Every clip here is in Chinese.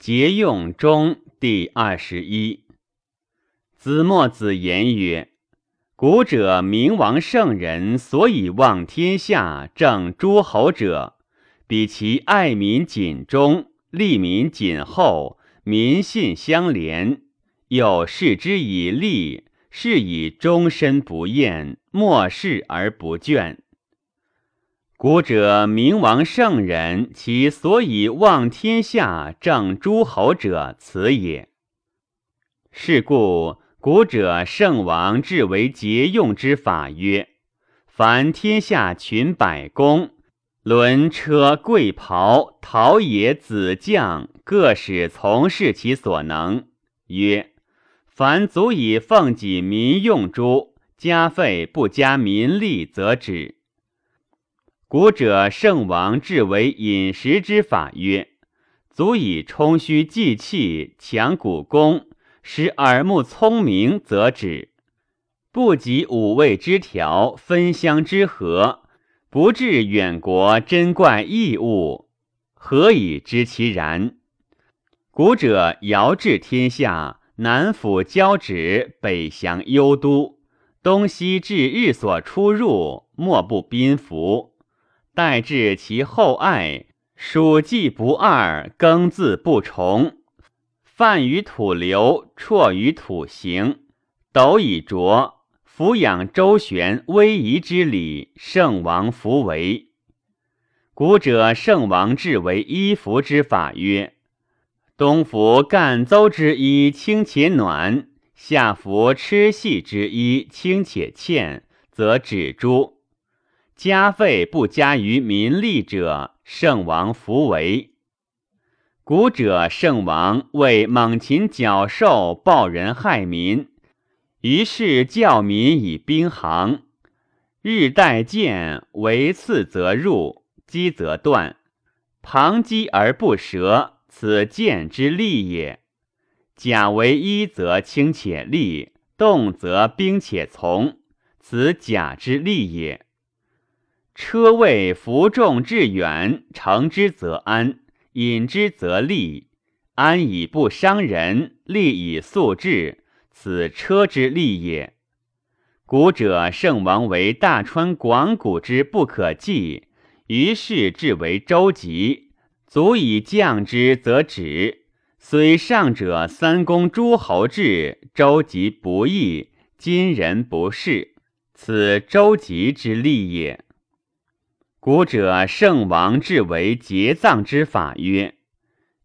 节用中第二十一。子墨子言曰：“古者明王圣人所以望天下、正诸侯者，比其爱民谨忠，利民谨厚，民信相连，又视之以利，是以终身不厌，莫视而不倦。”古者明王圣人，其所以望天下、正诸侯者，此也。是故古者圣王至为节用之法曰：凡天下群百工，轮车贵袍，陶冶子将，各使从事其所能。曰：凡足以奉己民用诸，加费不加民力，则止。古者圣王治为饮食之法曰：足以充虚济气，强骨功，使耳目聪明，则止；不及五味之调，分香之和，不至远国珍怪异物，何以知其然？古者遥治天下，南抚交趾，北降幽都，东西至日所出入，莫不宾服。待至其后爱，属稷不二，耕字不重，泛于土流，辍于土行，斗以浊，俯仰周旋，威仪之礼，圣王弗为。古者圣王治为衣服之法曰：冬服干邹之衣，轻且暖；夏服吃细之衣，轻且欠，则止诸。加费不加于民利者，圣王弗为。古者圣王为猛禽矫兽，暴人害民，于是教民以兵行。日待见，为刺则入，击则断。旁击而不折，此剑之利也。甲为一，则轻且利；动则兵且从，此甲之利也。车位服众至远，乘之则安，引之则利。安以不伤人，利以速至，此车之利也。古者圣王为大川广谷之不可计，于是至为周急，足以降之，则止。虽上者三公诸侯至，周急不义，今人不仕，此周急之利也。古者圣王治为节葬之法曰：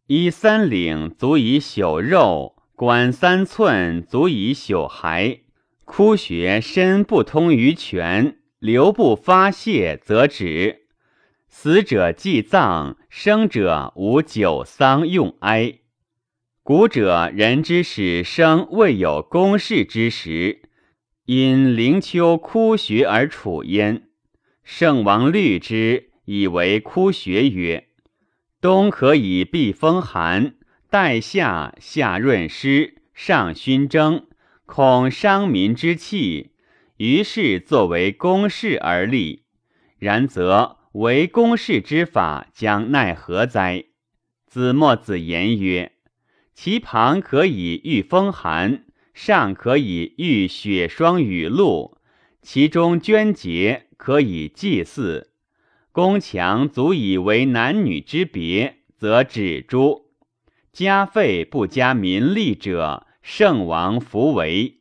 一三领足以朽肉，管三寸足以朽骸。枯穴深不通于泉，流不发泄，则止。死者祭葬，生者无久丧用哀。古者人之始生未有公事之时，因灵丘枯穴而处焉。圣王虑之，以为枯穴曰：“冬可以避风寒，待夏夏润湿，上熏蒸，恐伤民之气。”于是作为公事而立。然则为公事之法，将奈何哉？子墨子言曰：“其旁可以御风寒，上可以御雪霜雨露，其中捐节。”可以祭祀，宫墙足以为男女之别，则止诛。加费不加民力者，圣王弗为。